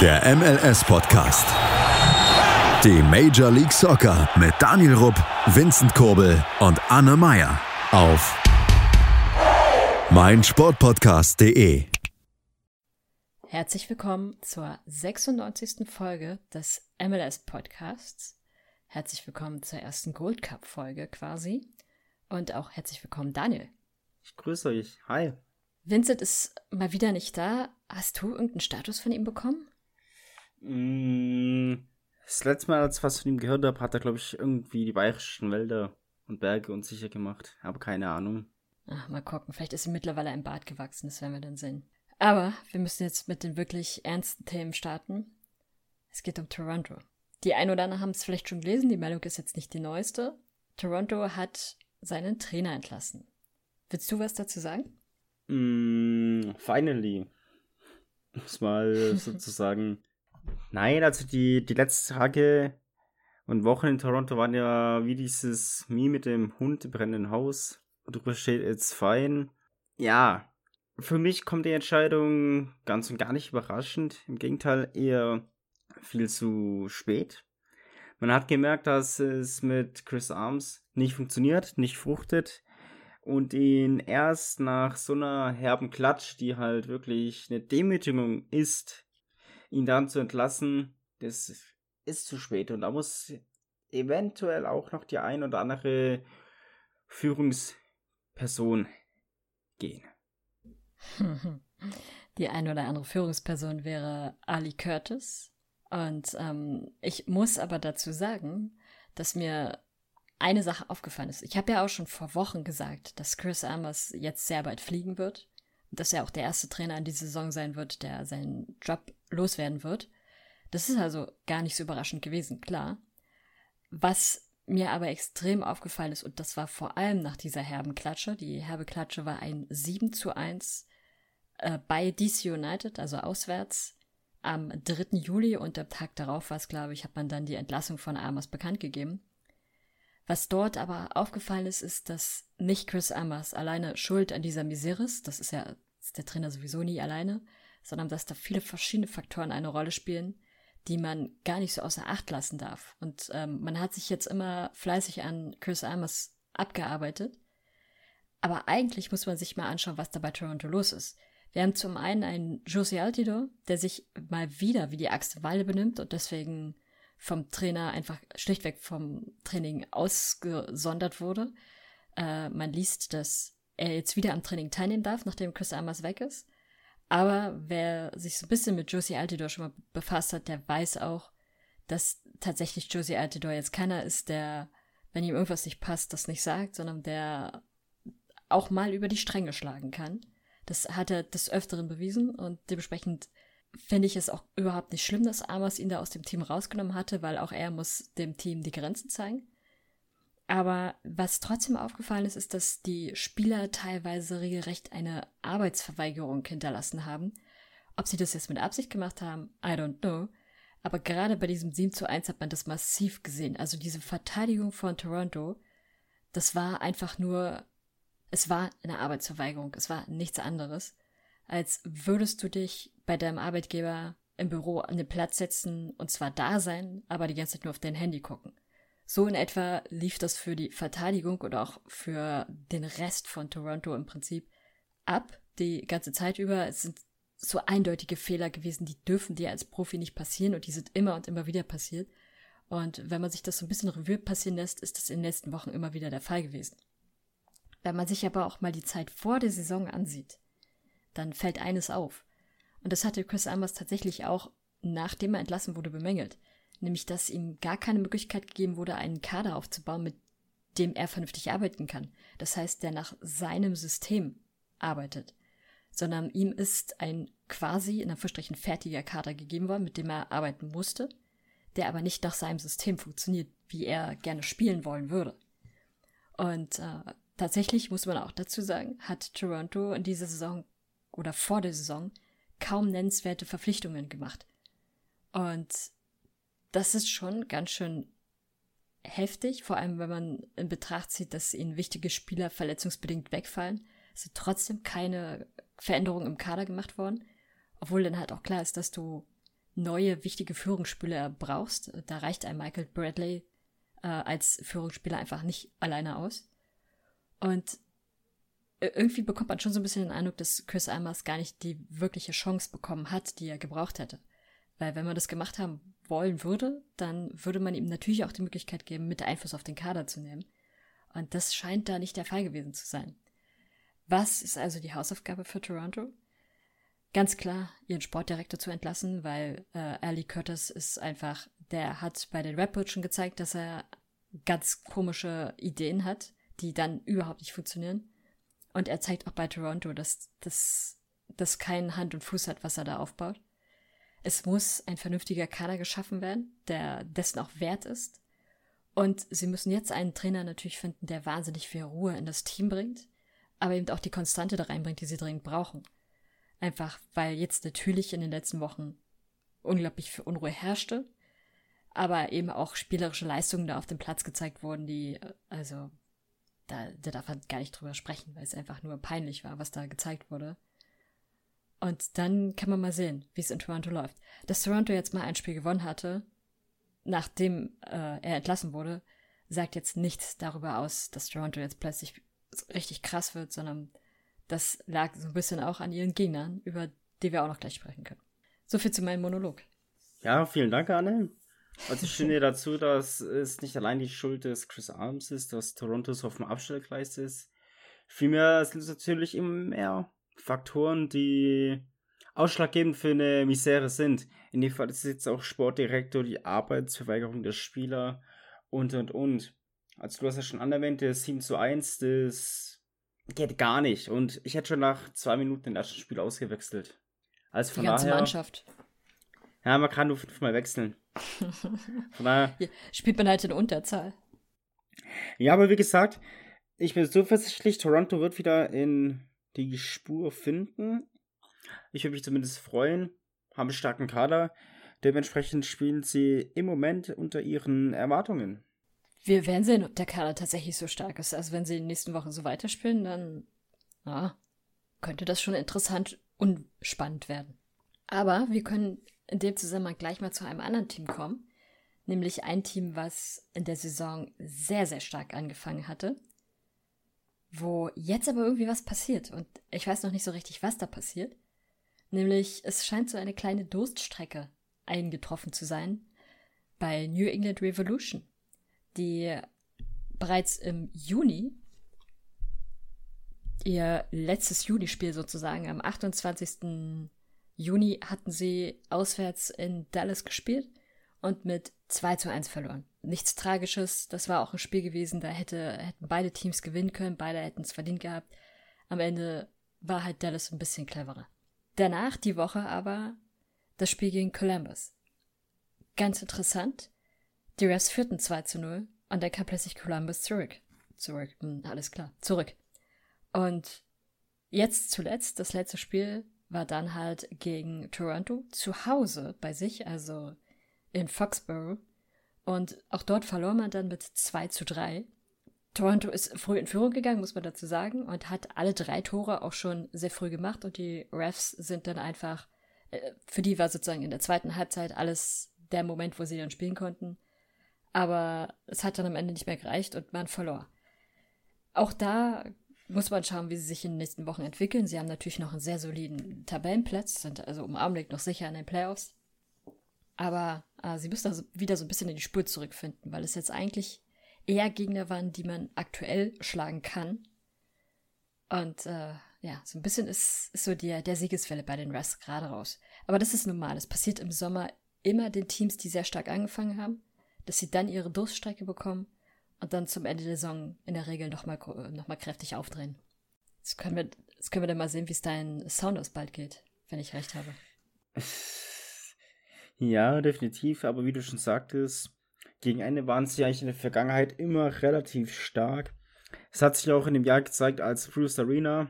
Der MLS-Podcast. Die Major League Soccer mit Daniel Rupp, Vincent Kurbel und Anne Meyer auf meinsportpodcast.de. Herzlich willkommen zur 96. Folge des MLS-Podcasts. Herzlich willkommen zur ersten Gold Cup-Folge quasi. Und auch herzlich willkommen, Daniel. Ich grüße euch. Hi. Vincent ist mal wieder nicht da. Hast du irgendeinen Status von ihm bekommen? Mm, das letzte Mal, als ich was von ihm gehört habe, hat er, glaube ich, irgendwie die bayerischen Wälder und Berge unsicher gemacht. Aber keine Ahnung. Ach, mal gucken. Vielleicht ist ihm mittlerweile ein Bart gewachsen. Das werden wir dann sehen. Aber wir müssen jetzt mit den wirklich ernsten Themen starten. Es geht um Toronto. Die ein oder anderen haben es vielleicht schon gelesen. Die Meldung ist jetzt nicht die neueste. Toronto hat seinen Trainer entlassen. Willst du was dazu sagen? Mm, finally. Muss mal sozusagen Nein, also die, die letzten Tage und Wochen in Toronto waren ja wie dieses Mie mit dem Hund im brennenden Haus. Und drüber steht it's fine. Ja, für mich kommt die Entscheidung ganz und gar nicht überraschend. Im Gegenteil, eher viel zu spät. Man hat gemerkt, dass es mit Chris Arms nicht funktioniert, nicht fruchtet und ihn erst nach so einer herben Klatsch, die halt wirklich eine Demütigung ist, ihn dann zu entlassen, das ist zu spät. Und da muss eventuell auch noch die ein oder andere Führungsperson gehen. Die ein oder andere Führungsperson wäre Ali Curtis. Und ähm, ich muss aber dazu sagen, dass mir eine Sache aufgefallen ist. Ich habe ja auch schon vor Wochen gesagt, dass Chris Amers jetzt sehr bald fliegen wird dass er auch der erste Trainer in dieser Saison sein wird, der seinen Job loswerden wird. Das ist also gar nicht so überraschend gewesen, klar. Was mir aber extrem aufgefallen ist, und das war vor allem nach dieser herben Klatsche, die herbe Klatsche war ein 7 zu 1 äh, bei DC United, also auswärts, am 3. Juli und am Tag darauf war es, glaube ich, hat man dann die Entlassung von Amos bekannt gegeben. Was dort aber aufgefallen ist, ist, dass nicht Chris Amers alleine schuld an dieser Misere ist. Das ist ja ist der Trainer sowieso nie alleine, sondern dass da viele verschiedene Faktoren eine Rolle spielen, die man gar nicht so außer Acht lassen darf. Und ähm, man hat sich jetzt immer fleißig an Chris Amers abgearbeitet. Aber eigentlich muss man sich mal anschauen, was da bei Toronto los ist. Wir haben zum einen einen Jose Altido, der sich mal wieder wie die Axt Walle benimmt und deswegen vom Trainer einfach schlichtweg vom Training ausgesondert wurde. Äh, man liest, dass er jetzt wieder am Training teilnehmen darf, nachdem Chris Amers weg ist. Aber wer sich so ein bisschen mit Josie Altidore schon mal befasst hat, der weiß auch, dass tatsächlich Josie Altidore jetzt keiner ist, der, wenn ihm irgendwas nicht passt, das nicht sagt, sondern der auch mal über die Stränge schlagen kann. Das hat er des Öfteren bewiesen und dementsprechend finde ich es auch überhaupt nicht schlimm, dass Amos ihn da aus dem Team rausgenommen hatte, weil auch er muss dem Team die Grenzen zeigen. Aber was trotzdem aufgefallen ist, ist, dass die Spieler teilweise regelrecht eine Arbeitsverweigerung hinterlassen haben. Ob sie das jetzt mit Absicht gemacht haben, I don't know. Aber gerade bei diesem 7 zu 1 hat man das massiv gesehen. Also diese Verteidigung von Toronto, das war einfach nur, es war eine Arbeitsverweigerung. Es war nichts anderes als würdest du dich bei deinem Arbeitgeber im Büro an den Platz setzen und zwar da sein, aber die ganze Zeit nur auf dein Handy gucken. So in etwa lief das für die Verteidigung und auch für den Rest von Toronto im Prinzip ab, die ganze Zeit über. Es sind so eindeutige Fehler gewesen, die dürfen dir als Profi nicht passieren und die sind immer und immer wieder passiert. Und wenn man sich das so ein bisschen Revue passieren lässt, ist das in den letzten Wochen immer wieder der Fall gewesen. Wenn man sich aber auch mal die Zeit vor der Saison ansieht, dann fällt eines auf. Und das hatte Chris Amers tatsächlich auch, nachdem er entlassen wurde, bemängelt. Nämlich, dass ihm gar keine Möglichkeit gegeben wurde, einen Kader aufzubauen, mit dem er vernünftig arbeiten kann. Das heißt, der nach seinem System arbeitet. Sondern ihm ist ein quasi in Anführungsstrichen fertiger Kader gegeben worden, mit dem er arbeiten musste, der aber nicht nach seinem System funktioniert, wie er gerne spielen wollen würde. Und äh, tatsächlich muss man auch dazu sagen, hat Toronto in dieser Saison oder vor der Saison kaum nennenswerte Verpflichtungen gemacht. Und das ist schon ganz schön heftig, vor allem wenn man in Betracht zieht, dass ihnen wichtige Spieler verletzungsbedingt wegfallen. Es sind trotzdem keine Veränderungen im Kader gemacht worden, obwohl dann halt auch klar ist, dass du neue, wichtige Führungsspieler brauchst. Da reicht ein Michael Bradley äh, als Führungsspieler einfach nicht alleine aus. Und irgendwie bekommt man schon so ein bisschen den Eindruck, dass Chris Almers gar nicht die wirkliche Chance bekommen hat, die er gebraucht hätte. Weil wenn man das gemacht haben wollen würde, dann würde man ihm natürlich auch die Möglichkeit geben, mit Einfluss auf den Kader zu nehmen. Und das scheint da nicht der Fall gewesen zu sein. Was ist also die Hausaufgabe für Toronto? Ganz klar, ihren Sportdirektor zu entlassen, weil äh, Ali Curtis ist einfach, der hat bei den Rapports schon gezeigt, dass er ganz komische Ideen hat, die dann überhaupt nicht funktionieren. Und er zeigt auch bei Toronto, dass das keinen Hand und Fuß hat, was er da aufbaut. Es muss ein vernünftiger Kader geschaffen werden, der dessen auch wert ist. Und sie müssen jetzt einen Trainer natürlich finden, der wahnsinnig viel Ruhe in das Team bringt, aber eben auch die Konstante da reinbringt, die sie dringend brauchen. Einfach weil jetzt natürlich in den letzten Wochen unglaublich viel Unruhe herrschte, aber eben auch spielerische Leistungen da auf dem Platz gezeigt wurden, die, also, da, da darf man gar nicht drüber sprechen, weil es einfach nur peinlich war, was da gezeigt wurde. Und dann kann man mal sehen, wie es in Toronto läuft. Dass Toronto jetzt mal ein Spiel gewonnen hatte, nachdem äh, er entlassen wurde, sagt jetzt nichts darüber aus, dass Toronto jetzt plötzlich richtig krass wird, sondern das lag so ein bisschen auch an ihren Gegnern, über die wir auch noch gleich sprechen können. So viel zu meinem Monolog. Ja, vielen Dank, Anne. Also ich finde dazu, dass es nicht allein die Schuld des Chris Arms ist, dass Toronto so auf dem Abstellgleis ist. Vielmehr sind es natürlich immer mehr Faktoren, die ausschlaggebend für eine Misere sind. In dem Fall ist es jetzt auch Sportdirektor, die Arbeitsverweigerung der Spieler und und und. Also du hast ja schon anerwähnt, das 7 zu 1, das geht gar nicht. Und ich hätte schon nach zwei Minuten den ersten Spiel ausgewechselt. Also von die ganze daher, Mannschaft. Ja, man kann nur fünfmal wechseln. Von daher. Ja, spielt man halt in Unterzahl. Ja, aber wie gesagt, ich bin zuversichtlich, Toronto wird wieder in die Spur finden. Ich würde mich zumindest freuen. Haben einen starken Kader. Dementsprechend spielen sie im Moment unter ihren Erwartungen. Wir werden sehen, ob der Kader tatsächlich so stark ist. Also wenn sie in den nächsten Wochen so weiterspielen, dann ja, könnte das schon interessant und spannend werden. Aber wir können in dem Zusammenhang gleich mal zu einem anderen Team kommen. Nämlich ein Team, was in der Saison sehr, sehr stark angefangen hatte wo jetzt aber irgendwie was passiert und ich weiß noch nicht so richtig, was da passiert. Nämlich, es scheint so eine kleine Durststrecke eingetroffen zu sein bei New England Revolution, die bereits im Juni ihr letztes Juni-Spiel sozusagen, am 28. Juni hatten sie auswärts in Dallas gespielt und mit 2 zu 1 verloren nichts Tragisches. Das war auch ein Spiel gewesen, da hätte, hätten beide Teams gewinnen können, beide hätten es verdient gehabt. Am Ende war halt Dallas ein bisschen cleverer. Danach die Woche aber das Spiel gegen Columbus. Ganz interessant. Die Refs führten 2 zu 0 und dann kam plötzlich Columbus zurück. Zurück, hm, alles klar, zurück. Und jetzt zuletzt, das letzte Spiel war dann halt gegen Toronto zu Hause bei sich, also in Foxborough. Und auch dort verlor man dann mit 2 zu 3. Toronto ist früh in Führung gegangen, muss man dazu sagen, und hat alle drei Tore auch schon sehr früh gemacht. Und die Refs sind dann einfach, äh, für die war sozusagen in der zweiten Halbzeit alles der Moment, wo sie dann spielen konnten. Aber es hat dann am Ende nicht mehr gereicht und man verlor. Auch da muss man schauen, wie sie sich in den nächsten Wochen entwickeln. Sie haben natürlich noch einen sehr soliden Tabellenplatz, sind also im Augenblick noch sicher in den Playoffs. Aber sie müssen also wieder so ein bisschen in die Spur zurückfinden, weil es jetzt eigentlich eher Gegner waren, die man aktuell schlagen kann. Und äh, ja, so ein bisschen ist, ist so der, der Siegeswelle bei den Russ gerade raus. Aber das ist normal. Es passiert im Sommer immer den Teams, die sehr stark angefangen haben, dass sie dann ihre Durststrecke bekommen und dann zum Ende der Saison in der Regel nochmal noch mal kräftig aufdrehen. Jetzt können, wir, jetzt können wir dann mal sehen, wie es dein Sound aus bald geht, wenn ich recht habe. Ja, definitiv, aber wie du schon sagtest, gegen Ende waren sie eigentlich in der Vergangenheit immer relativ stark. Es hat sich auch in dem Jahr gezeigt, als Bruce Arena,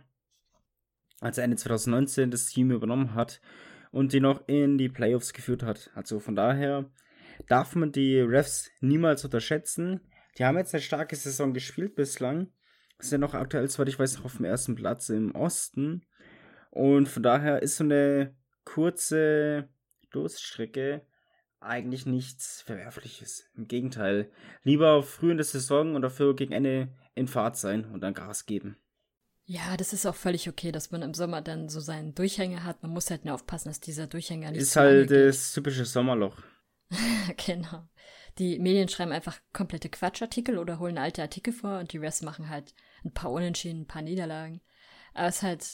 als Ende 2019 das Team übernommen hat und die noch in die Playoffs geführt hat. Also von daher darf man die Refs niemals unterschätzen. Die haben jetzt eine starke Saison gespielt bislang. Sind noch aktuell, soweit ich weiß, noch auf dem ersten Platz im Osten. Und von daher ist so eine kurze Durststrecke eigentlich nichts Verwerfliches. Im Gegenteil, lieber früh in der Saison und dafür gegen Ende in Fahrt sein und dann Gas geben. Ja, das ist auch völlig okay, dass man im Sommer dann so seinen Durchhänger hat. Man muss halt nur aufpassen, dass dieser Durchhänger nicht Ist halt das typische Sommerloch. genau. Die Medien schreiben einfach komplette Quatschartikel oder holen alte Artikel vor und die Rest machen halt ein paar Unentschieden, ein paar Niederlagen. Aber es ist halt,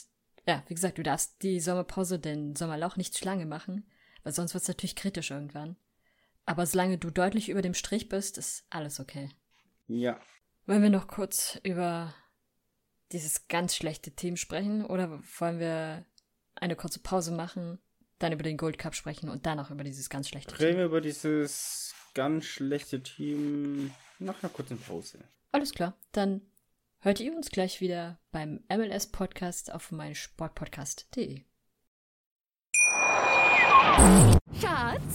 ja, wie gesagt, du darfst die Sommerpause, den Sommerloch nicht zu lange machen, weil sonst wird es natürlich kritisch irgendwann. Aber solange du deutlich über dem Strich bist, ist alles okay. Ja. Wollen wir noch kurz über dieses ganz schlechte Team sprechen oder wollen wir eine kurze Pause machen, dann über den Gold Cup sprechen und dann auch über dieses ganz schlechte Reden Team? Reden wir über dieses ganz schlechte Team nach einer kurzen Pause. Alles klar, dann hört ihr uns gleich wieder beim MLS Podcast auf meinsportpodcast.de. Schatz,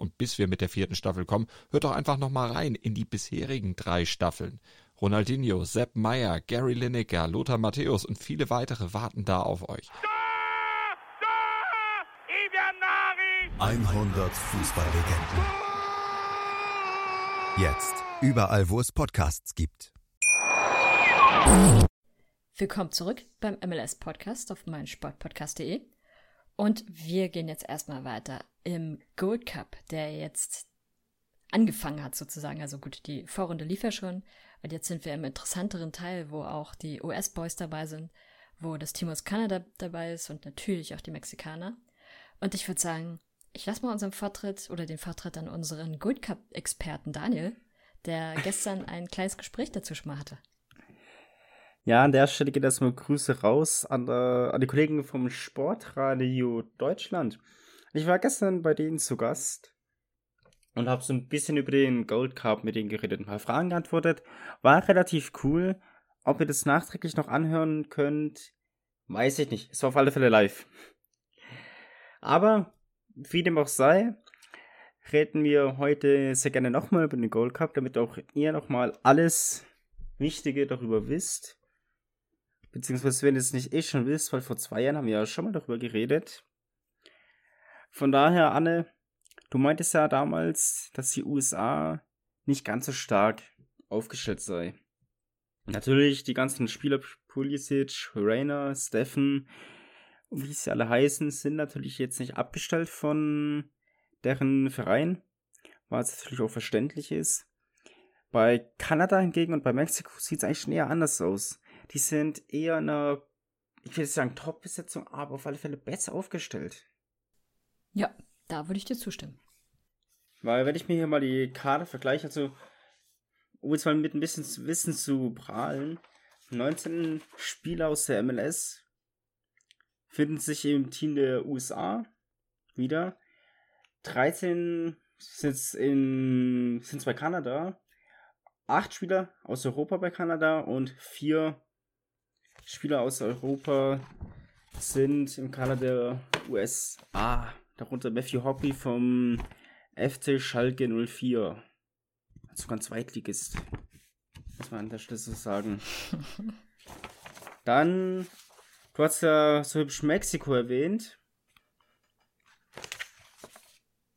Und bis wir mit der vierten Staffel kommen, hört doch einfach noch mal rein in die bisherigen drei Staffeln. Ronaldinho, Sepp Meyer, Gary Lineker, Lothar Matthäus und viele weitere warten da auf euch. 100 Fußballlegenden. Jetzt überall, wo es Podcasts gibt. Willkommen zurück beim MLS Podcast auf meinsportpodcast.de. Und wir gehen jetzt erstmal weiter im Gold Cup, der jetzt angefangen hat sozusagen. Also gut, die Vorrunde lief ja schon. Und jetzt sind wir im interessanteren Teil, wo auch die US-Boys dabei sind, wo das Team aus Kanada dabei ist und natürlich auch die Mexikaner. Und ich würde sagen, ich lasse mal unseren Vortritt oder den Vortritt an unseren Gold Cup-Experten Daniel, der gestern ein kleines Gespräch dazu schon mal hatte. Ja, an der Stelle geht erstmal Grüße raus an, äh, an die Kollegen vom Sportradio Deutschland. Ich war gestern bei denen zu Gast und habe so ein bisschen über den Gold Cup mit denen geredet, ein paar Fragen geantwortet. War relativ cool. Ob ihr das nachträglich noch anhören könnt, weiß ich nicht. Es war auf alle Fälle live. Aber, wie dem auch sei, reden wir heute sehr gerne nochmal über den Gold Cup, damit auch ihr nochmal alles Wichtige darüber wisst. Beziehungsweise, wenn ihr es nicht eh schon wisst, weil vor zwei Jahren haben wir ja schon mal darüber geredet. Von daher, Anne, du meintest ja damals, dass die USA nicht ganz so stark aufgestellt sei. Natürlich, die ganzen Spieler, Pulisic, Rainer, Steffen, wie sie alle heißen, sind natürlich jetzt nicht abgestellt von deren Verein, was natürlich auch verständlich ist. Bei Kanada hingegen und bei Mexiko sieht es eigentlich schon eher anders aus die sind eher eine, ich will sagen, Top-Besetzung, aber auf alle Fälle besser aufgestellt. Ja, da würde ich dir zustimmen. Weil, wenn ich mir hier mal die Karte vergleiche, also, um jetzt mal mit ein bisschen Wissen zu prahlen, 19 Spieler aus der MLS finden sich im Team der USA wieder. 13 sind in sind bei Kanada, 8 Spieler aus Europa bei Kanada und 4 Spieler aus Europa sind im Kader der USA. Darunter Matthew Hoppy vom FC Schalke 04. Also ganz Zweitligist. Muss man an der Stelle so sagen. Dann, du hast ja so hübsch Mexiko erwähnt.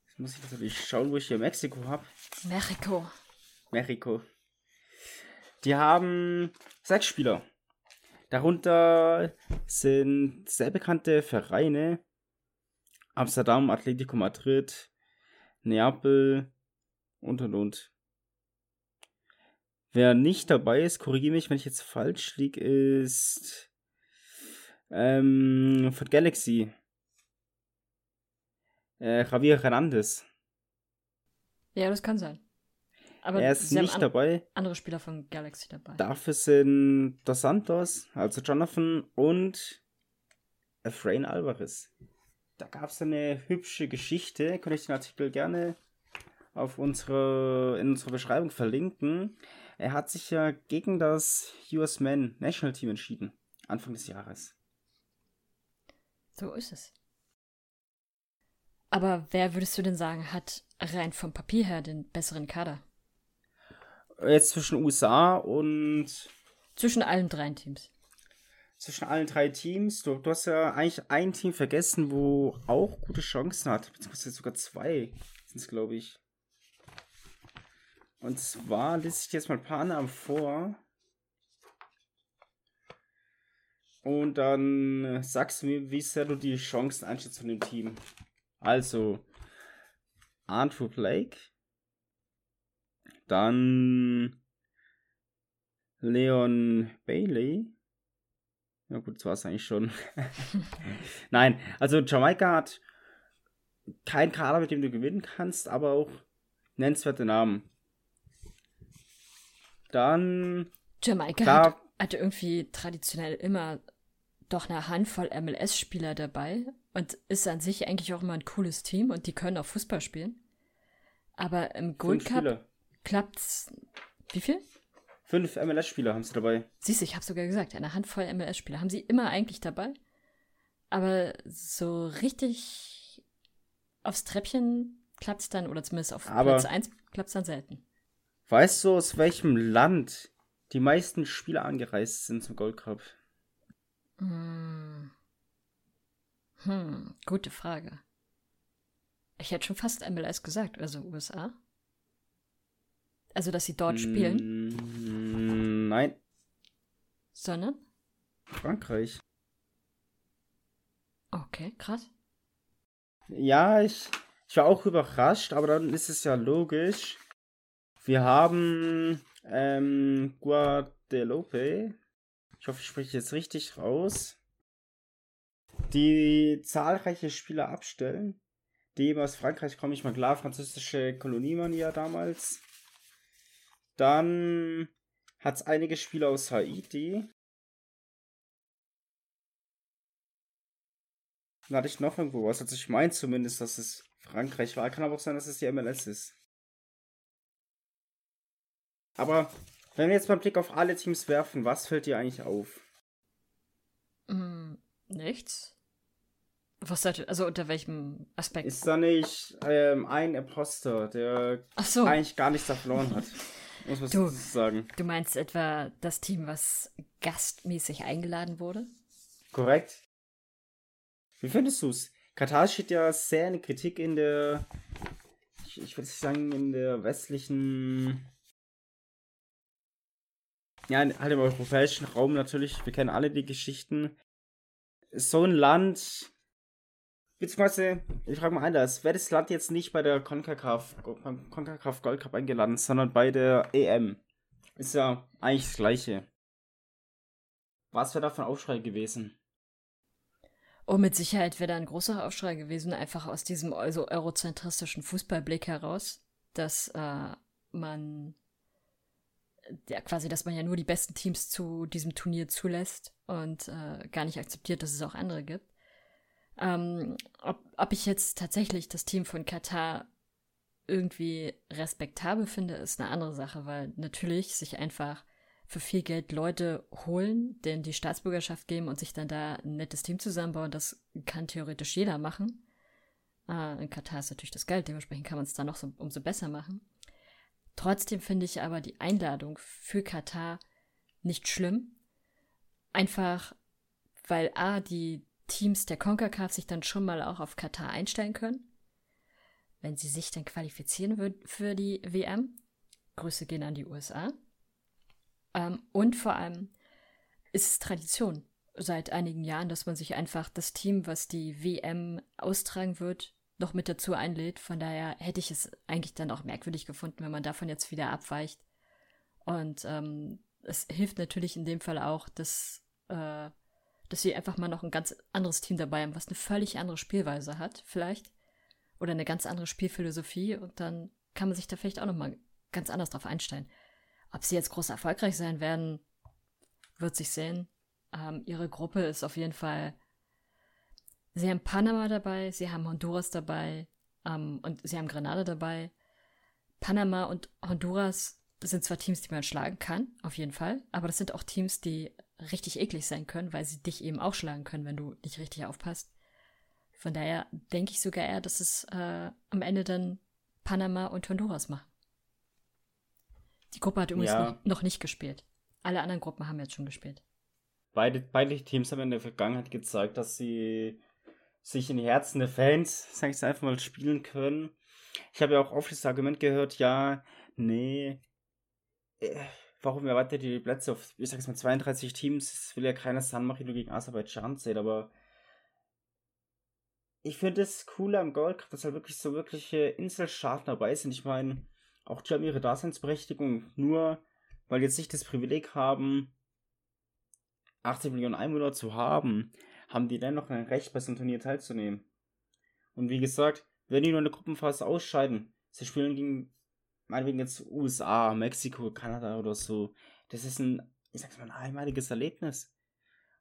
Jetzt muss ich natürlich schauen, wo ich hier Mexiko habe. Mexiko. Mexiko. Die haben sechs Spieler. Darunter sind sehr bekannte Vereine. Amsterdam, Atletico Madrid, Neapel und und und. Wer nicht dabei ist, korrigiere mich, wenn ich jetzt falsch liege, ist ähm, von Galaxy. Äh, Javier Hernandez. Ja, das kann sein. Aber er ist nicht dabei. Andere Spieler von Galaxy dabei. Dafür sind Dos Santos, also Jonathan und Efrain Alvarez. Da gab es eine hübsche Geschichte. Könnte ich den Artikel gerne auf unsere, in unserer Beschreibung verlinken. Er hat sich ja gegen das US Men National Team entschieden. Anfang des Jahres. So ist es. Aber wer würdest du denn sagen, hat rein vom Papier her den besseren Kader? Jetzt zwischen USA und. Zwischen allen drei Teams. Zwischen allen drei Teams. Du, du hast ja eigentlich ein Team vergessen, wo auch gute Chancen hat. Beziehungsweise sogar zwei sind es, glaube ich. Und zwar lese ich jetzt mal ein paar Namen vor. Und dann sagst du mir, wie sehr du die Chancen einschätzt von dem Team. Also, Andrew Blake. Dann Leon Bailey. Ja gut, das war es eigentlich schon. Nein, also Jamaika hat keinen Kader, mit dem du gewinnen kannst, aber auch nennenswerte Namen. Dann. Jamaika hat, hatte irgendwie traditionell immer doch eine Handvoll MLS-Spieler dabei und ist an sich eigentlich auch immer ein cooles Team und die können auch Fußball spielen. Aber im Gold Cup klappt's. Wie viel? Fünf MLS-Spieler haben sie dabei. Siehst du, ich habe sogar gesagt, eine Handvoll MLS-Spieler haben sie immer eigentlich dabei. Aber so richtig aufs Treppchen klappt's dann, oder zumindest auf Aber Platz 1 klappt's dann selten. Weißt du, aus welchem Land die meisten Spieler angereist sind zum Gold Cup? Hm. Hm, gute Frage. Ich hätte schon fast MLS gesagt, also USA. Also, dass sie dort spielen? Nein. Sondern? Frankreich. Okay, krass. Ja, ich, ich war auch überrascht, aber dann ist es ja logisch. Wir haben ähm, Guadeloupe ich hoffe, ich spreche jetzt richtig raus, die zahlreiche Spieler abstellen, die aus Frankreich kommen, ich mal klar, französische Koloniemanier damals. Dann hat es einige Spieler aus Haiti. Dann hatte ich noch irgendwo was. Also ich meine zumindest, dass es Frankreich war. Kann aber auch sein, dass es die MLS ist. Aber wenn wir jetzt mal einen Blick auf alle Teams werfen, was fällt dir eigentlich auf? Mm, nichts. Was seid also unter welchem Aspekt? Ist da nicht ähm, ein Imposter, der so. eigentlich gar nichts da verloren hat? Muss man du, sagen. Du meinst etwa das Team, was gastmäßig eingeladen wurde? Korrekt. Wie findest du es? Katar steht ja sehr in Kritik in der, ich, ich würde sagen, in der westlichen ja, halt im europäischen Raum natürlich, wir kennen alle die Geschichten. So ein Land, beziehungsweise, ich frage mal anders, wäre das Land jetzt nicht bei der CONCACAF, Gold Cup eingeladen, sondern bei der EM? Ist ja eigentlich das Gleiche. Was wäre da für ein Aufschrei gewesen? Oh, mit Sicherheit wäre da ein großer Aufschrei gewesen, einfach aus diesem also eurozentristischen Fußballblick heraus, dass äh, man ja, quasi, dass man ja nur die besten Teams zu diesem Turnier zulässt und äh, gar nicht akzeptiert, dass es auch andere gibt. Ähm, ob, ob ich jetzt tatsächlich das Team von Katar irgendwie respektabel finde, ist eine andere Sache, weil natürlich sich einfach für viel Geld Leute holen, denen die Staatsbürgerschaft geben und sich dann da ein nettes Team zusammenbauen, das kann theoretisch jeder machen. Äh, in Katar ist natürlich das Geld, dementsprechend kann man es da noch so, umso besser machen. Trotzdem finde ich aber die Einladung für Katar nicht schlimm. Einfach, weil A, die Teams der CONCACAF sich dann schon mal auch auf Katar einstellen können. Wenn sie sich dann qualifizieren würden für die WM. Grüße gehen an die USA. Ähm, und vor allem ist es Tradition seit einigen Jahren, dass man sich einfach das Team, was die WM austragen wird, noch mit dazu einlädt. Von daher hätte ich es eigentlich dann auch merkwürdig gefunden, wenn man davon jetzt wieder abweicht. Und ähm, es hilft natürlich in dem Fall auch, dass, äh, dass sie einfach mal noch ein ganz anderes Team dabei haben, was eine völlig andere Spielweise hat, vielleicht. Oder eine ganz andere Spielphilosophie. Und dann kann man sich da vielleicht auch nochmal ganz anders drauf einstellen. Ob sie jetzt groß erfolgreich sein werden, wird sich sehen. Ähm, ihre Gruppe ist auf jeden Fall Sie haben Panama dabei, sie haben Honduras dabei ähm, und sie haben Grenada dabei. Panama und Honduras sind zwar Teams, die man schlagen kann, auf jeden Fall, aber das sind auch Teams, die richtig eklig sein können, weil sie dich eben auch schlagen können, wenn du nicht richtig aufpasst. Von daher denke ich sogar eher, dass es äh, am Ende dann Panama und Honduras machen. Die Gruppe hat übrigens Ja. noch, noch nicht gespielt. Alle anderen Gruppen haben jetzt schon gespielt. Beide, beide Teams haben in der Vergangenheit gezeigt, dass sie sich in die Herzen der Fans, sag ich es einfach mal, spielen können. Ich habe ja auch oft das Argument gehört, ja, nee, äh, warum erweitert ihr die Plätze auf, ich sag's mal, 32 Teams? Es will ja keiner San Marino gegen Aserbaidschan sehen, aber ich finde es cooler am Gold Cup, dass halt wirklich so wirkliche Inselstaaten dabei sind. Ich meine, auch die haben ihre Daseinsberechtigung, nur weil jetzt nicht das Privileg haben, 80 Millionen Einwohner zu haben, haben die dennoch ein Recht, bei so einem Turnier teilzunehmen. Und wie gesagt, wenn die nur in der Gruppenphase ausscheiden, sie spielen gegen, meinetwegen jetzt USA, Mexiko, Kanada oder so, das ist ein, ich sag's mal, ein einmaliges Erlebnis.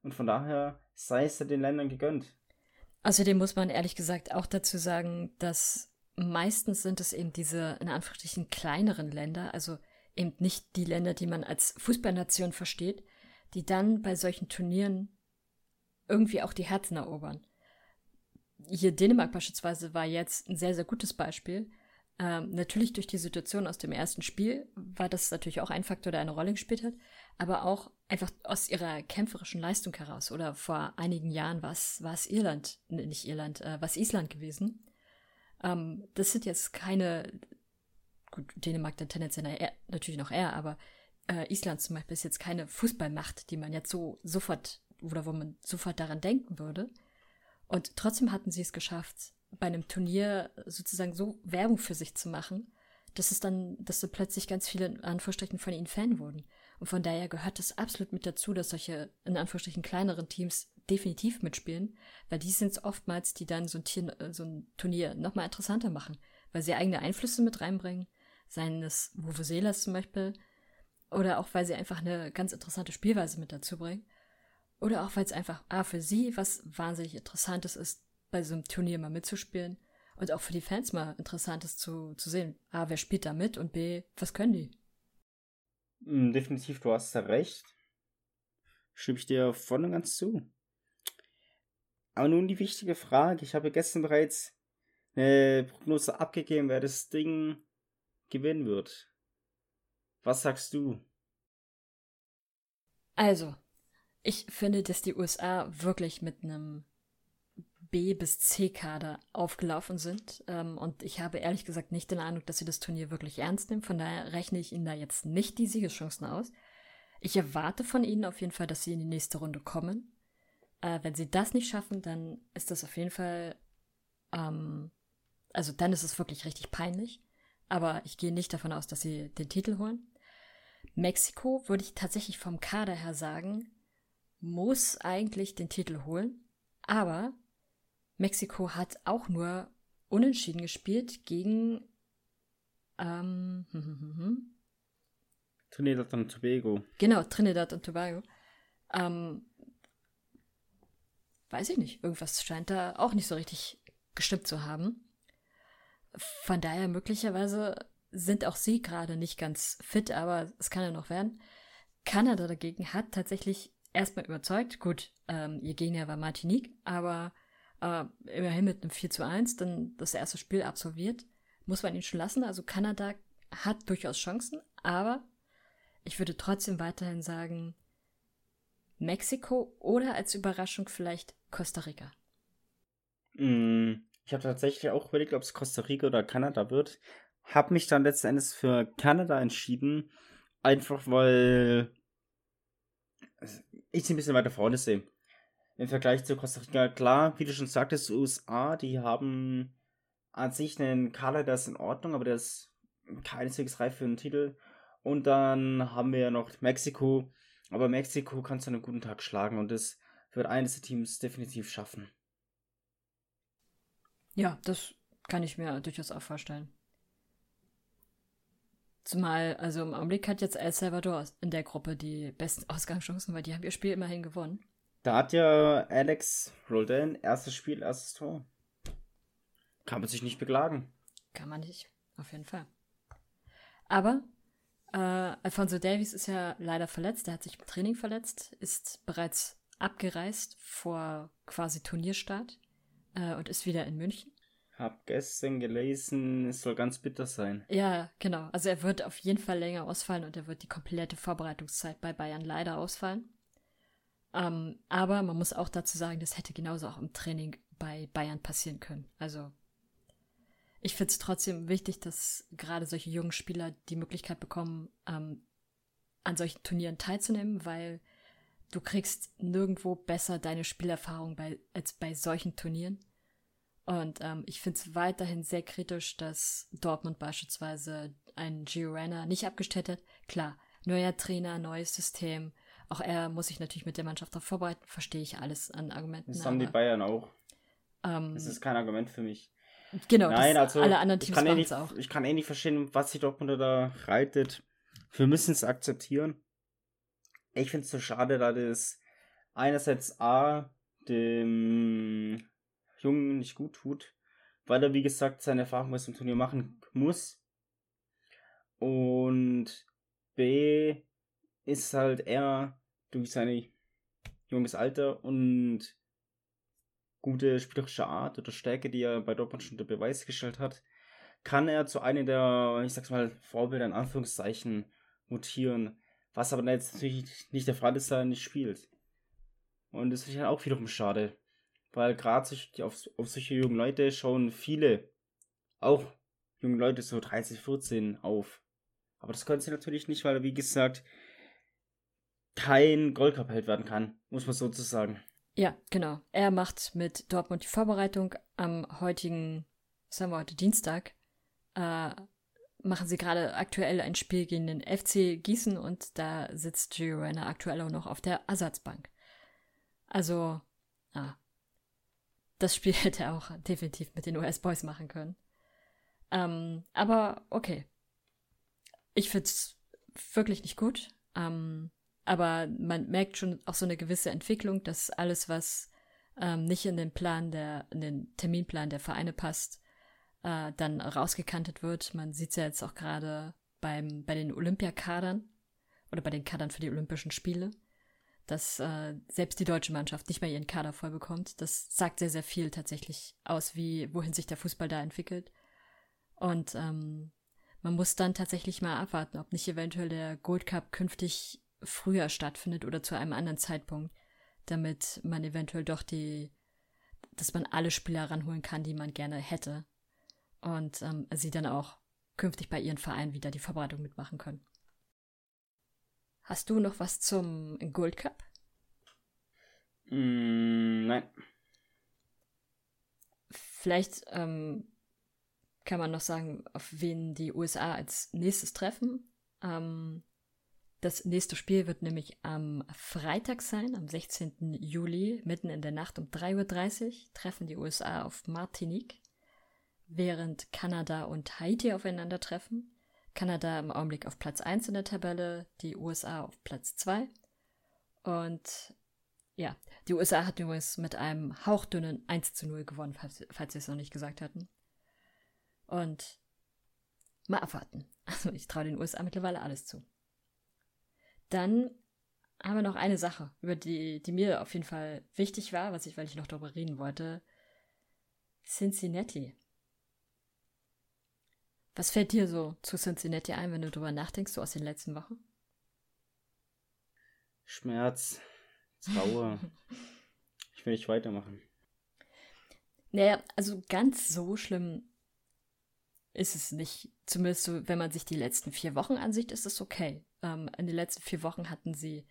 Und von daher sei es den Ländern gegönnt. Außerdem muss man ehrlich gesagt auch dazu sagen, dass meistens sind es eben diese in Anführungsstrichen kleineren Länder, also eben nicht die Länder, die man als Fußballnation versteht, die dann bei solchen Turnieren irgendwie auch die Herzen erobern. Hier Dänemark beispielsweise war jetzt ein sehr, sehr gutes Beispiel. Ähm, natürlich durch die Situation aus dem ersten Spiel war das natürlich auch ein Faktor, der eine Rolle gespielt hat, aber auch einfach aus ihrer kämpferischen Leistung heraus. Oder vor einigen Jahren war es, Irland, nicht Irland, äh, war es Island gewesen. Ähm, das sind jetzt keine, gut, Dänemark dann tendenziell eher, natürlich noch eher, aber äh, Island zum Beispiel ist jetzt keine Fußballmacht, die man jetzt so sofort oder wo man sofort daran denken würde. Und trotzdem hatten sie es geschafft, bei einem Turnier sozusagen so Werbung für sich zu machen, dass es dann, dass so plötzlich ganz viele in Anführungsstrichen von ihnen Fan wurden. Und von daher gehört es absolut mit dazu, dass solche in Anführungsstrichen kleineren Teams definitiv mitspielen, weil die sind es oftmals, die dann so ein, Tier, so ein Turnier nochmal interessanter machen, weil sie eigene Einflüsse mit reinbringen, seien es Vuvuzelas zum Beispiel, oder auch weil sie einfach eine ganz interessante Spielweise mit dazu bringen. Oder auch weil es einfach A für sie was wahnsinnig Interessantes ist, bei so einem Turnier mal mitzuspielen. Und auch für die Fans mal Interessantes zu, zu sehen. A, wer spielt da mit und B, was können die? Mm, Definitiv, du hast da recht. Stimme ich dir voll und ganz zu. Aber nun die wichtige Frage. Ich habe gestern bereits eine Prognose abgegeben, wer das Ding gewinnen wird. Was sagst du? Also, ich finde, dass die USA wirklich mit einem B- bis C-Kader aufgelaufen sind. Ähm, und ich habe ehrlich gesagt nicht den Eindruck, dass sie das Turnier wirklich ernst nehmen. Von daher rechne ich ihnen da jetzt nicht die Siegeschancen aus. Ich erwarte von ihnen auf jeden Fall, dass sie in die nächste Runde kommen. Äh, wenn sie das nicht schaffen, dann ist das auf jeden Fall, ähm, also dann ist es wirklich richtig peinlich. Aber ich gehe nicht davon aus, dass sie den Titel holen. Mexiko würde ich tatsächlich vom Kader her sagen, muss eigentlich den Titel holen. Aber Mexiko hat auch nur unentschieden gespielt gegen ähm, hm, hm, hm, hm. Trinidad und Tobago. genau Trinidad und Tobago. Ähm, weiß ich nicht, irgendwas scheint da auch nicht so richtig gestimmt zu haben. Von daher möglicherweise sind auch sie gerade nicht ganz fit, aber es kann ja noch werden. Kanada dagegen hat tatsächlich erstmal überzeugt. Gut, ähm, ihr Gegner war Martinique, aber äh, immerhin mit einem 4 zu 1 dann das erste Spiel absolviert. Muss man ihn schon lassen. Also Kanada hat durchaus Chancen, aber ich würde trotzdem weiterhin sagen, Mexiko oder als Überraschung vielleicht Costa Rica. Mm, Ich habe tatsächlich auch überlegt, ob es Costa Rica oder Kanada wird. Hab mich dann letzten Endes für Kanada entschieden. Einfach weil ich sie ein bisschen weiter vorne sehe. Im Vergleich zu Costa Rica, klar, wie du schon sagtest, USA, die haben an sich einen Kader, der ist in Ordnung, aber der ist keineswegs reif für einen Titel. Und dann haben wir ja noch Mexiko. Aber Mexiko kannst du an einem guten Tag schlagen und das wird eines der Teams definitiv schaffen. Ja, das kann ich mir durchaus auch vorstellen. Zumal, also im Augenblick hat jetzt El Salvador in der Gruppe die besten Ausgangschancen, weil die haben ihr Spiel immerhin gewonnen. Da hat ja Alex Roldan erstes Spiel, erstes Tor. Kann man sich nicht beklagen. Kann man nicht, auf jeden Fall. Aber äh, Alfonso Davies ist ja leider verletzt. Er hat sich im Training verletzt, ist bereits abgereist vor quasi Turnierstart äh, und ist wieder in München. Hab gestern gelesen, es soll ganz bitter sein. Ja, genau. Also er wird auf jeden Fall länger ausfallen und er wird die komplette Vorbereitungszeit bei Bayern leider ausfallen. Ähm, aber man muss auch dazu sagen, das hätte genauso auch im Training bei Bayern passieren können. Also ich finde es trotzdem wichtig, dass gerade solche jungen Spieler die Möglichkeit bekommen, ähm, an solchen Turnieren teilzunehmen, weil du kriegst nirgendwo besser deine Spielerfahrung bei, als bei solchen Turnieren. Und ähm, ich finde es weiterhin sehr kritisch, dass Dortmund beispielsweise einen Gio Renner nicht abgestellt hat. Klar, neuer Trainer, neues System. Auch er muss sich natürlich mit der Mannschaft darauf vorbereiten. Verstehe ich alles an Argumenten. Das haben die Bayern auch. Ähm, das ist kein Argument für mich. Genau, Nein, also alle anderen Teams ich kann, eh machen nicht, es auch. ich kann eh nicht verstehen, was die Dortmunder da reitet. Wir müssen es akzeptieren. Ich finde es so schade, da das einerseits A, dem Jungen nicht gut tut, weil er, wie gesagt, seine Erfahrung bei dem Turnier machen muss. Und B, ist halt er durch sein junges Alter und gute spielerische Art oder Stärke, die er bei Dortmund schon unter Beweis gestellt hat, kann er zu einem der, ich sag's mal, Vorbilder in Anführungszeichen mutieren. Was aber jetzt natürlich nicht der Fall ist, da er nicht spielt. Und das ist ja auch wiederum schade. Weil gerade auf, auf solche jungen Leute schauen viele, auch junge Leute so 30, 14 auf. Aber das können sie natürlich nicht, weil wie gesagt, kein Goldcup-Held werden kann, muss man sozusagen. Ja, genau. Er macht mit Dortmund die Vorbereitung am heutigen, sagen wir heute Dienstag, äh, machen sie gerade aktuell ein Spiel gegen den FC Gießen und da sitzt Gio Renner aktuell auch noch auf der Ersatzbank. Also, ah, das Spiel hätte er auch definitiv mit den US Boys machen können. Ähm, aber okay. Ich find's wirklich nicht gut. Ähm, aber man merkt schon auch so eine gewisse Entwicklung, dass alles, was ähm, nicht in den Plan der, in den Terminplan der Vereine passt, äh, dann rausgekantet wird. Man sieht es ja jetzt auch gerade beim, bei den Olympiakadern oder bei den Kadern für die Olympischen Spiele, dass äh, selbst die deutsche Mannschaft nicht mehr ihren Kader voll bekommt. Das sagt sehr, sehr viel tatsächlich aus, wie, wohin sich der Fußball da entwickelt. Und ähm, man muss dann tatsächlich mal abwarten, ob nicht eventuell der Gold Cup künftig früher stattfindet oder zu einem anderen Zeitpunkt, damit man eventuell doch die, dass man alle Spieler ranholen kann, die man gerne hätte. Und ähm, sie dann auch künftig bei ihren Vereinen wieder die Vorbereitung mitmachen können. Hast du noch was zum Gold Cup? Mm, nein. Vielleicht ähm, kann man noch sagen, auf wen die USA als nächstes treffen. Ähm, das nächste Spiel wird nämlich am Freitag sein, am 16. Juli, mitten in der Nacht um 3.30 Uhr, treffen die USA auf Martinique, während Kanada und Haiti aufeinandertreffen. Kanada im Augenblick auf Platz 1 in der Tabelle, die USA auf Platz 2. Und ja, die USA hat übrigens mit einem hauchdünnen 1 zu 0 gewonnen, falls, falls sie es noch nicht gesagt hatten. Und mal abwarten. Also ich traue den USA mittlerweile alles zu. Dann haben wir noch eine Sache, über die, die mir auf jeden Fall wichtig war, was ich, weil ich noch darüber reden wollte. Cincinnati. Was fällt dir so zu Cincinnati ein, wenn du darüber nachdenkst, so aus den letzten Wochen? Schmerz, Trauer. ich will nicht weitermachen. Naja, also ganz so schlimm ist es nicht. Zumindest so, wenn man sich die letzten vier Wochen ansieht, ist es okay. Ähm, in den letzten vier Wochen hatten sie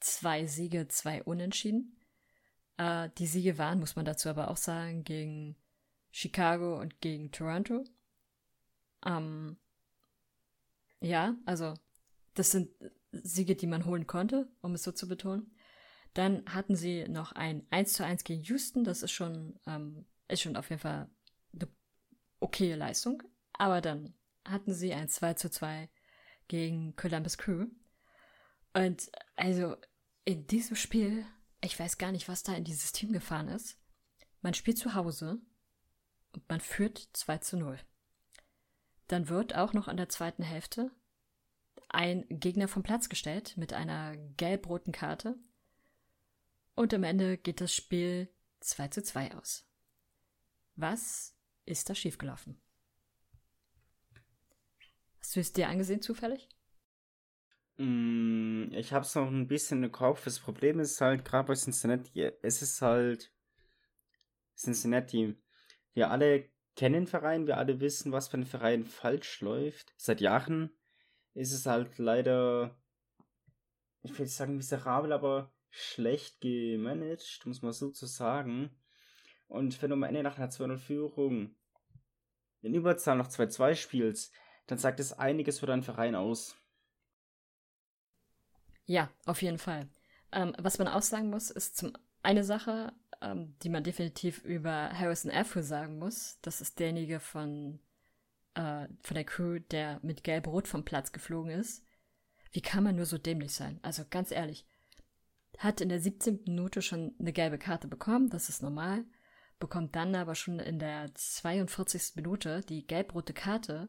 zwei Siege, zwei Unentschieden. Äh, die Siege waren, muss man dazu aber auch sagen, gegen Chicago und gegen Toronto. Ähm, ja, also das sind Siege, die man holen konnte, um es so zu betonen. Dann hatten sie noch ein 1 zu 1 gegen Houston, das ist schon, ähm, ist schon auf jeden Fall eine okaye Leistung. Aber dann hatten sie ein 2 zu 2 gegen Columbus Crew. Und also in diesem Spiel, ich weiß gar nicht, was da in dieses Team gefahren ist. Man spielt zu Hause und man führt 2 zu 0. Dann wird auch noch in der zweiten Hälfte ein Gegner vom Platz gestellt mit einer gelb-roten Karte. Und am Ende geht das Spiel 2 zu 2 aus. Was ist da schiefgelaufen? Hast du es dir angesehen zufällig? Mm, ich habe es noch ein bisschen im Kopf. Das Problem ist halt, gerade bei Cincinnati, es ist halt Cincinnati. Wir alle kennen den Verein, wir alle wissen, was bei den Verein falsch läuft. Seit Jahren ist es halt leider, ich will sagen miserabel, aber schlecht gemanagt, muss man so zu sagen. Und wenn du am Ende nach einer 2-0-Führung in Überzahl noch 2-2 spielst, dann sagt es einiges für deinen Verein aus. Ja, auf jeden Fall. Ähm, was man auch sagen muss, ist zum eine Sache, ähm, die man definitiv über Harrison Afro sagen muss. Das ist derjenige von, äh, von der Crew, der mit Gelb-Rot vom Platz geflogen ist. Wie kann man nur so dämlich sein? Also ganz ehrlich, hat in der 17. Minute schon eine gelbe Karte bekommen, das ist normal, bekommt dann aber schon in der 42. Minute die gelb-rote Karte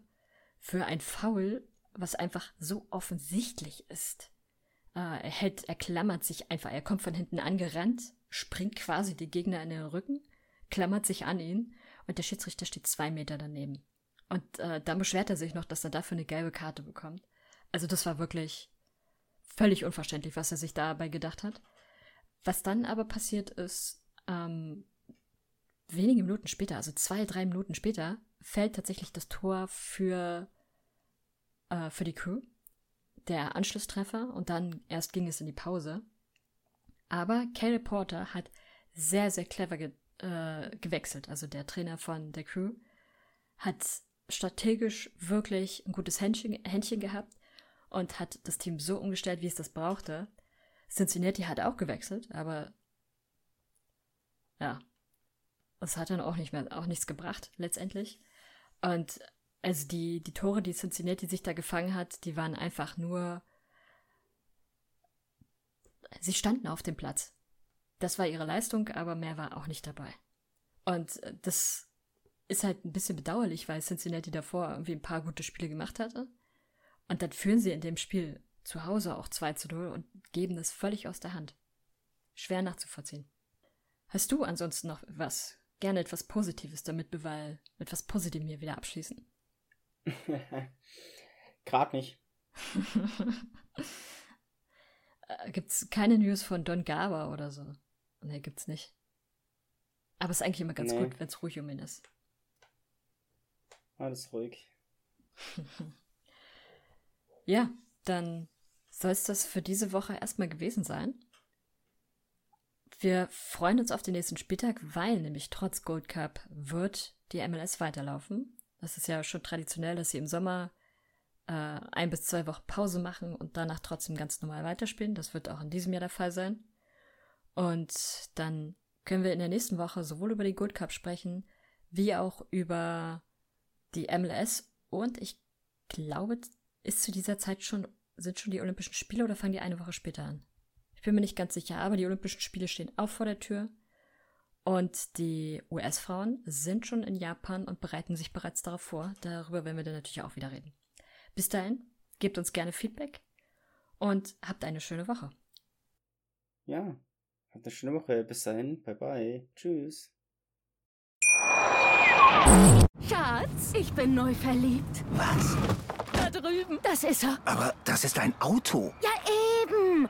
für ein Foul, was einfach so offensichtlich ist. Äh, er hält, er klammert sich einfach, er kommt von hinten angerannt, springt quasi die Gegner in den Rücken, klammert sich an ihn und der Schiedsrichter steht zwei Meter daneben. Und äh, dann beschwert er sich noch, dass er dafür eine gelbe Karte bekommt. Also das war wirklich völlig unverständlich, was er sich dabei gedacht hat. Was dann aber passiert ist, ähm, wenige Minuten später, also zwei, drei Minuten später, fällt tatsächlich das Tor für, äh, für die Crew. Der Anschlusstreffer und dann erst ging es in die Pause. Aber Caleb Porter hat sehr, sehr clever ge äh, gewechselt. Also der Trainer von der Crew hat strategisch wirklich ein gutes Händchen, Händchen gehabt und hat das Team so umgestellt, wie es das brauchte. Cincinnati hat auch gewechselt, aber ja, es hat dann auch nicht mehr, auch nichts gebracht, letztendlich. Und also die, die Tore, die Cincinnati sich da gefangen hat, die waren einfach nur sie standen auf dem Platz. Das war ihre Leistung, aber mehr war auch nicht dabei. Und äh, das ist halt ein bisschen bedauerlich, weil Cincinnati davor irgendwie ein paar gute Spiele gemacht hatte. Und dann führen sie in dem Spiel zu Hause auch 2 zu 0 und geben das völlig aus der Hand. Schwer nachzuvollziehen. Hast du ansonsten noch was? Gerne etwas Positives, damit weil mit was Positivem hier wieder abschließen. Grad nicht. Äh, gibt's keine News von Don Garber oder so? Nee, gibt's nicht. Aber es ist eigentlich immer ganz nee. gut, wenn es ruhig um ihn ist. Alles ruhig. ja, dann soll es das für diese Woche erstmal gewesen sein. Wir freuen uns auf den nächsten Spieltag, weil nämlich trotz Gold Cup wird die MLS weiterlaufen. Das ist ja schon traditionell, dass sie im Sommer äh, ein bis zwei Wochen Pause machen und danach trotzdem ganz normal weiterspielen. Das wird auch in diesem Jahr der Fall sein. Und dann können wir in der nächsten Woche sowohl über die Gold Cup sprechen, wie auch über die MLS. Und ich glaube, ist zu dieser Zeit schon, sind schon die Olympischen Spiele oder fangen die eine Woche später an? Ich bin mir nicht ganz sicher, aber die Olympischen Spiele stehen auch vor der Tür. Und die US-Frauen sind schon in Japan und bereiten sich bereits darauf vor. Darüber werden wir dann natürlich auch wieder reden. Bis dahin, gebt uns gerne Feedback und habt eine schöne Woche. Ja, habt eine schöne Woche. Bis dahin, bye bye. Tschüss. Schatz, ich bin neu verliebt. Was? Da drüben. Das ist er. Aber das ist ein Auto. Ja, eben.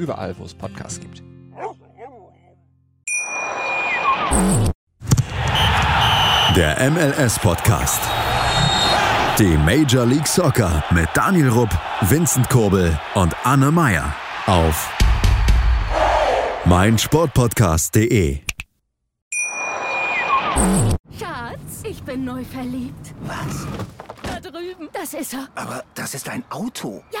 Überall, wo es Podcasts gibt. Der MLS-Podcast. Die Major League Soccer mit Daniel Rupp, Vincent Kurbel und Anne Meyer auf meinsportpodcast.de. Schatz, ich bin neu verliebt. Was? Da drüben. Das ist er. Aber das ist ein Auto. Ja,